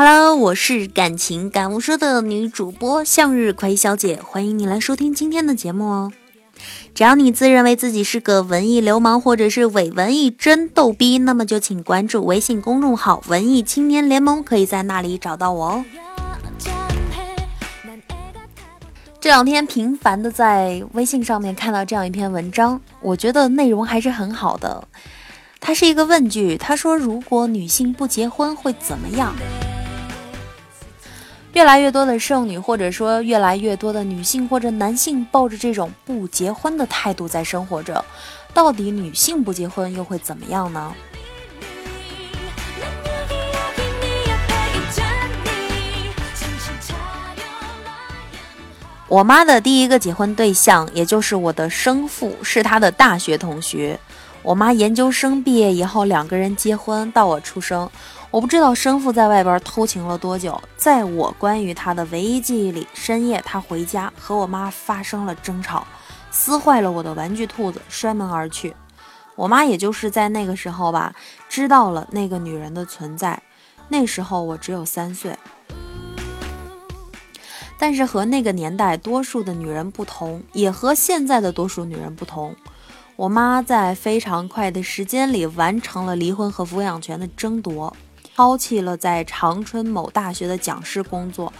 Hello，我是感情感悟说的女主播向日葵小姐，欢迎你来收听今天的节目哦。只要你自认为自己是个文艺流氓或者是伪文艺真逗逼，那么就请关注微信公众号“文艺青年联盟”，可以在那里找到我哦。这两天频繁的在微信上面看到这样一篇文章，我觉得内容还是很好的。它是一个问句，他说：“如果女性不结婚会怎么样？”越来越多的剩女，或者说越来越多的女性或者男性，抱着这种不结婚的态度在生活着。到底女性不结婚又会怎么样呢？我妈的第一个结婚对象，也就是我的生父，是她的大学同学。我妈研究生毕业以后，两个人结婚，到我出生。我不知道生父在外边偷情了多久，在我关于他的唯一记忆里，深夜他回家和我妈发生了争吵，撕坏了我的玩具兔子，摔门而去。我妈也就是在那个时候吧，知道了那个女人的存在。那时候我只有三岁，但是和那个年代多数的女人不同，也和现在的多数女人不同。我妈在非常快的时间里完成了离婚和抚养权的争夺。抛弃了在长春某大学的讲师工作，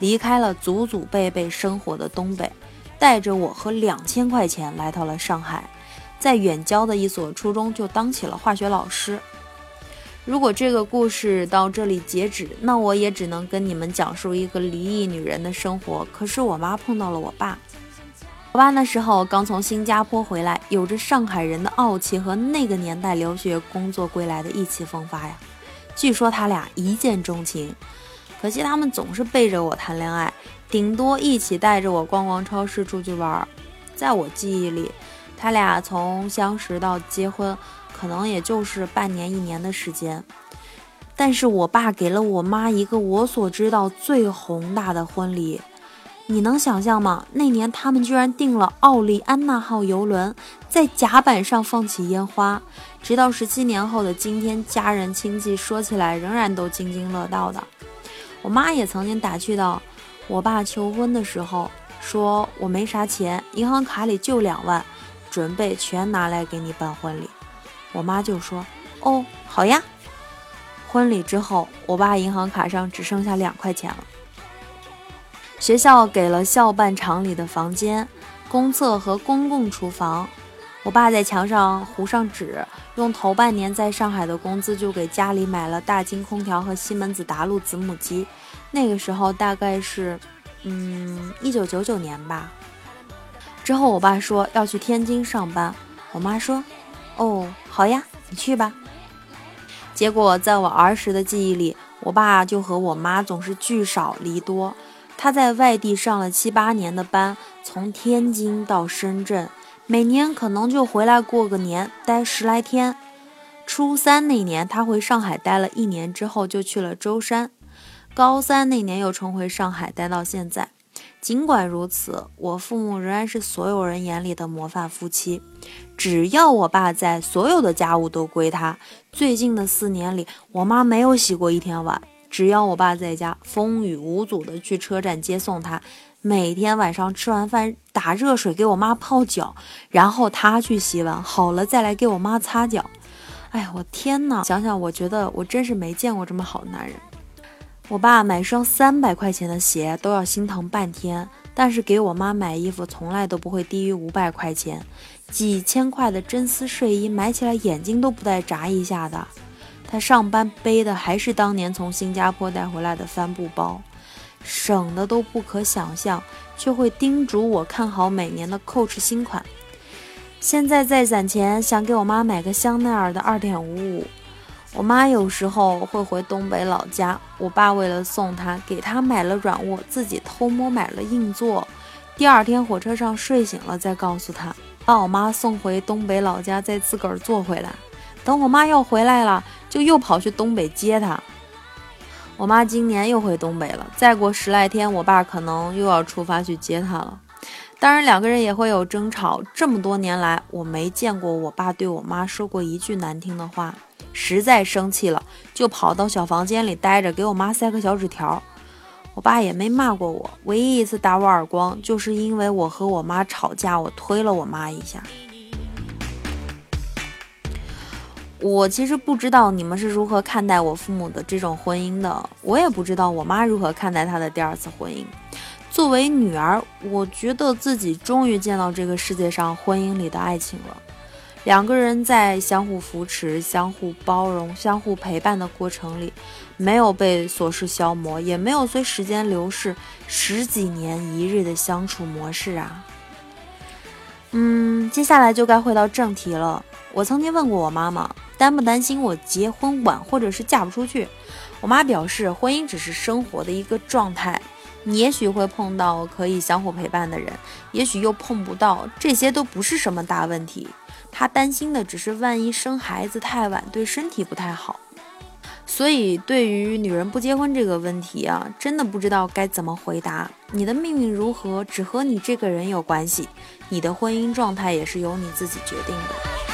离开了祖祖辈辈生活的东北，带着我和两千块钱来到了上海，在远郊的一所初中就当起了化学老师。如果这个故事到这里截止，那我也只能跟你们讲述一个离异女人的生活。可是我妈碰到了我爸，我爸那时候刚从新加坡回来，有着上海人的傲气和那个年代留学工作归来的意气风发呀。据说他俩一见钟情，可惜他们总是背着我谈恋爱，顶多一起带着我逛逛超市、出去玩。在我记忆里，他俩从相识到结婚，可能也就是半年、一年的时间。但是我爸给了我妈一个我所知道最宏大的婚礼。你能想象吗？那年他们居然订了奥利安娜号游轮，在甲板上放起烟花，直到十七年后的今天，家人亲戚说起来仍然都津津乐道的。我妈也曾经打趣到，我爸求婚的时候说：“我没啥钱，银行卡里就两万，准备全拿来给你办婚礼。”我妈就说：“哦，好呀。”婚礼之后，我爸银行卡上只剩下两块钱了。学校给了校办厂里的房间、公厕和公共厨房。我爸在墙上糊上纸，用头半年在上海的工资就给家里买了大金空调和西门子达路子母机。那个时候大概是，嗯，一九九九年吧。之后我爸说要去天津上班，我妈说：“哦，好呀，你去吧。”结果在我儿时的记忆里，我爸就和我妈总是聚少离多。他在外地上了七八年的班，从天津到深圳，每年可能就回来过个年，待十来天。初三那年，他回上海待了一年之后，就去了舟山。高三那年又重回上海，待到现在。尽管如此，我父母仍然是所有人眼里的模范夫妻。只要我爸在，所有的家务都归他。最近的四年里，我妈没有洗过一天碗。只要我爸在家，风雨无阻的去车站接送他，每天晚上吃完饭打热水给我妈泡脚，然后他去洗碗，好了再来给我妈擦脚。哎呀，我天哪！想想我觉得我真是没见过这么好的男人。我爸买双三百块钱的鞋都要心疼半天，但是给我妈买衣服从来都不会低于五百块钱，几千块的真丝睡衣买起来眼睛都不带眨一下的。他上班背的还是当年从新加坡带回来的帆布包，省的都不可想象，却会叮嘱我看好每年的 Coach 新款。现在在攒钱，想给我妈买个香奈儿的二点五五。我妈有时候会回东北老家，我爸为了送她，给她买了软卧，自己偷摸买了硬座。第二天火车上睡醒了再告诉她，把我妈送回东北老家，再自个儿坐回来。等我妈要回来了，就又跑去东北接她。我妈今年又回东北了，再过十来天，我爸可能又要出发去接她了。当然，两个人也会有争吵。这么多年来，我没见过我爸对我妈说过一句难听的话。实在生气了，就跑到小房间里待着，给我妈塞个小纸条。我爸也没骂过我，唯一一次打我耳光，就是因为我和我妈吵架，我推了我妈一下。我其实不知道你们是如何看待我父母的这种婚姻的，我也不知道我妈如何看待她的第二次婚姻。作为女儿，我觉得自己终于见到这个世界上婚姻里的爱情了。两个人在相互扶持、相互包容、相互陪伴的过程里，没有被琐事消磨，也没有随时间流逝十几年一日的相处模式啊。嗯，接下来就该回到正题了。我曾经问过我妈妈。担不担心我结婚晚，或者是嫁不出去？我妈表示，婚姻只是生活的一个状态，你也许会碰到可以相互陪伴的人，也许又碰不到，这些都不是什么大问题。她担心的只是万一生孩子太晚，对身体不太好。所以，对于女人不结婚这个问题啊，真的不知道该怎么回答。你的命运如何，只和你这个人有关系，你的婚姻状态也是由你自己决定的。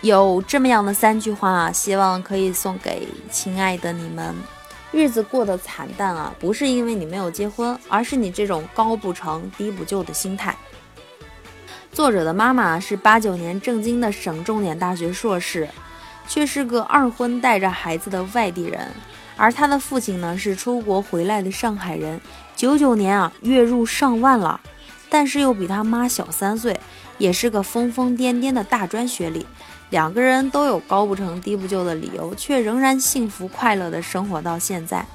有这么样的三句话，希望可以送给亲爱的你们。日子过得惨淡啊，不是因为你没有结婚，而是你这种高不成低不就的心态。作者的妈妈是八九年正经的省重点大学硕士，却是个二婚带着孩子的外地人。而他的父亲呢，是出国回来的上海人，九九年啊，月入上万了，但是又比他妈小三岁，也是个疯疯癫癫的大专学历。两个人都有高不成低不就的理由，却仍然幸福快乐的生活到现在。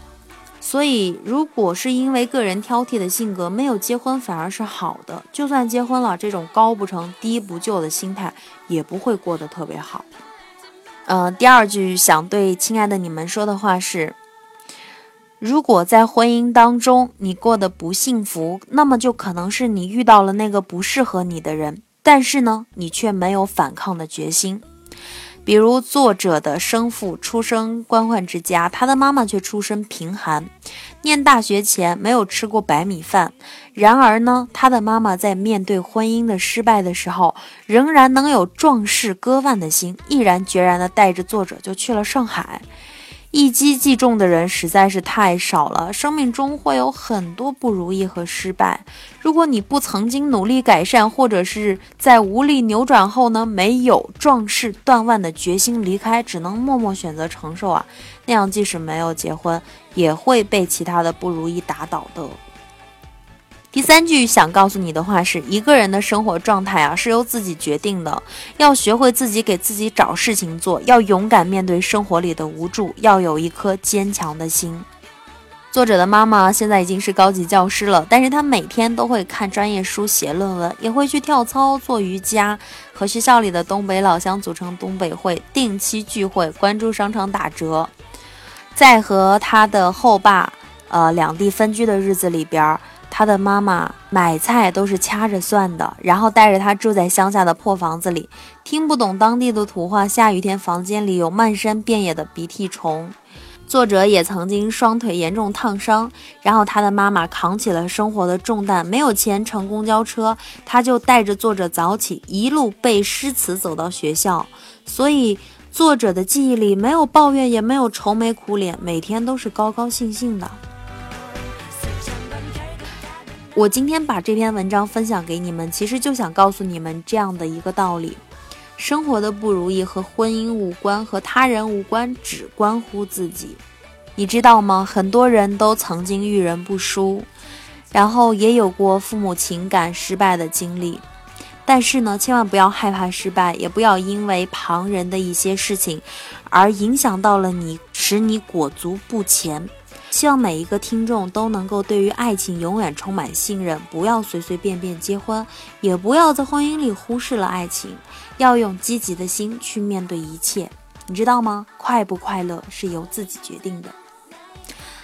所以，如果是因为个人挑剔的性格没有结婚，反而是好的。就算结婚了，这种高不成低不就的心态也不会过得特别好。嗯，第二句想对亲爱的你们说的话是：如果在婚姻当中你过得不幸福，那么就可能是你遇到了那个不适合你的人。但是呢，你却没有反抗的决心。比如作者的生父出生官宦之家，他的妈妈却出身贫寒，念大学前没有吃过白米饭。然而呢，他的妈妈在面对婚姻的失败的时候，仍然能有壮士割腕的心，毅然决然地带着作者就去了上海。一击即中的人实在是太少了，生命中会有很多不如意和失败。如果你不曾经努力改善，或者是在无力扭转后呢，没有壮士断腕的决心离开，只能默默选择承受啊，那样即使没有结婚，也会被其他的不如意打倒的。第三句想告诉你的话是：一个人的生活状态啊，是由自己决定的。要学会自己给自己找事情做，要勇敢面对生活里的无助，要有一颗坚强的心。作者的妈妈现在已经是高级教师了，但是她每天都会看专业书、写论文，也会去跳操、做瑜伽，和学校里的东北老乡组成东北会，定期聚会，关注商场打折。在和他的后爸，呃，两地分居的日子里边儿。他的妈妈买菜都是掐着算的，然后带着他住在乡下的破房子里，听不懂当地的土话。下雨天，房间里有漫山遍野的鼻涕虫。作者也曾经双腿严重烫伤，然后他的妈妈扛起了生活的重担，没有钱乘公交车，他就带着作者早起，一路背诗词走到学校。所以，作者的记忆里没有抱怨，也没有愁眉苦脸，每天都是高高兴兴的。我今天把这篇文章分享给你们，其实就想告诉你们这样的一个道理：生活的不如意和婚姻无关，和他人无关，只关乎自己。你知道吗？很多人都曾经遇人不淑，然后也有过父母情感失败的经历。但是呢，千万不要害怕失败，也不要因为旁人的一些事情而影响到了你，使你裹足不前。希望每一个听众都能够对于爱情永远充满信任，不要随随便便结婚，也不要在婚姻里忽视了爱情，要用积极的心去面对一切。你知道吗？快不快乐是由自己决定的。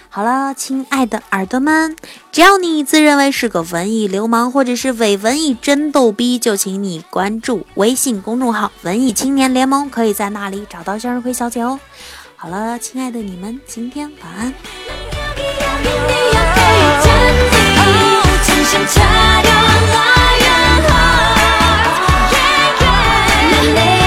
好了，亲爱的耳朵们，只要你自认为是个文艺流氓或者是伪文艺真逗逼，就请你关注微信公众号“文艺青年联盟”，可以在那里找到向日葵小姐哦。好了，亲爱的你们，今天晚安。 내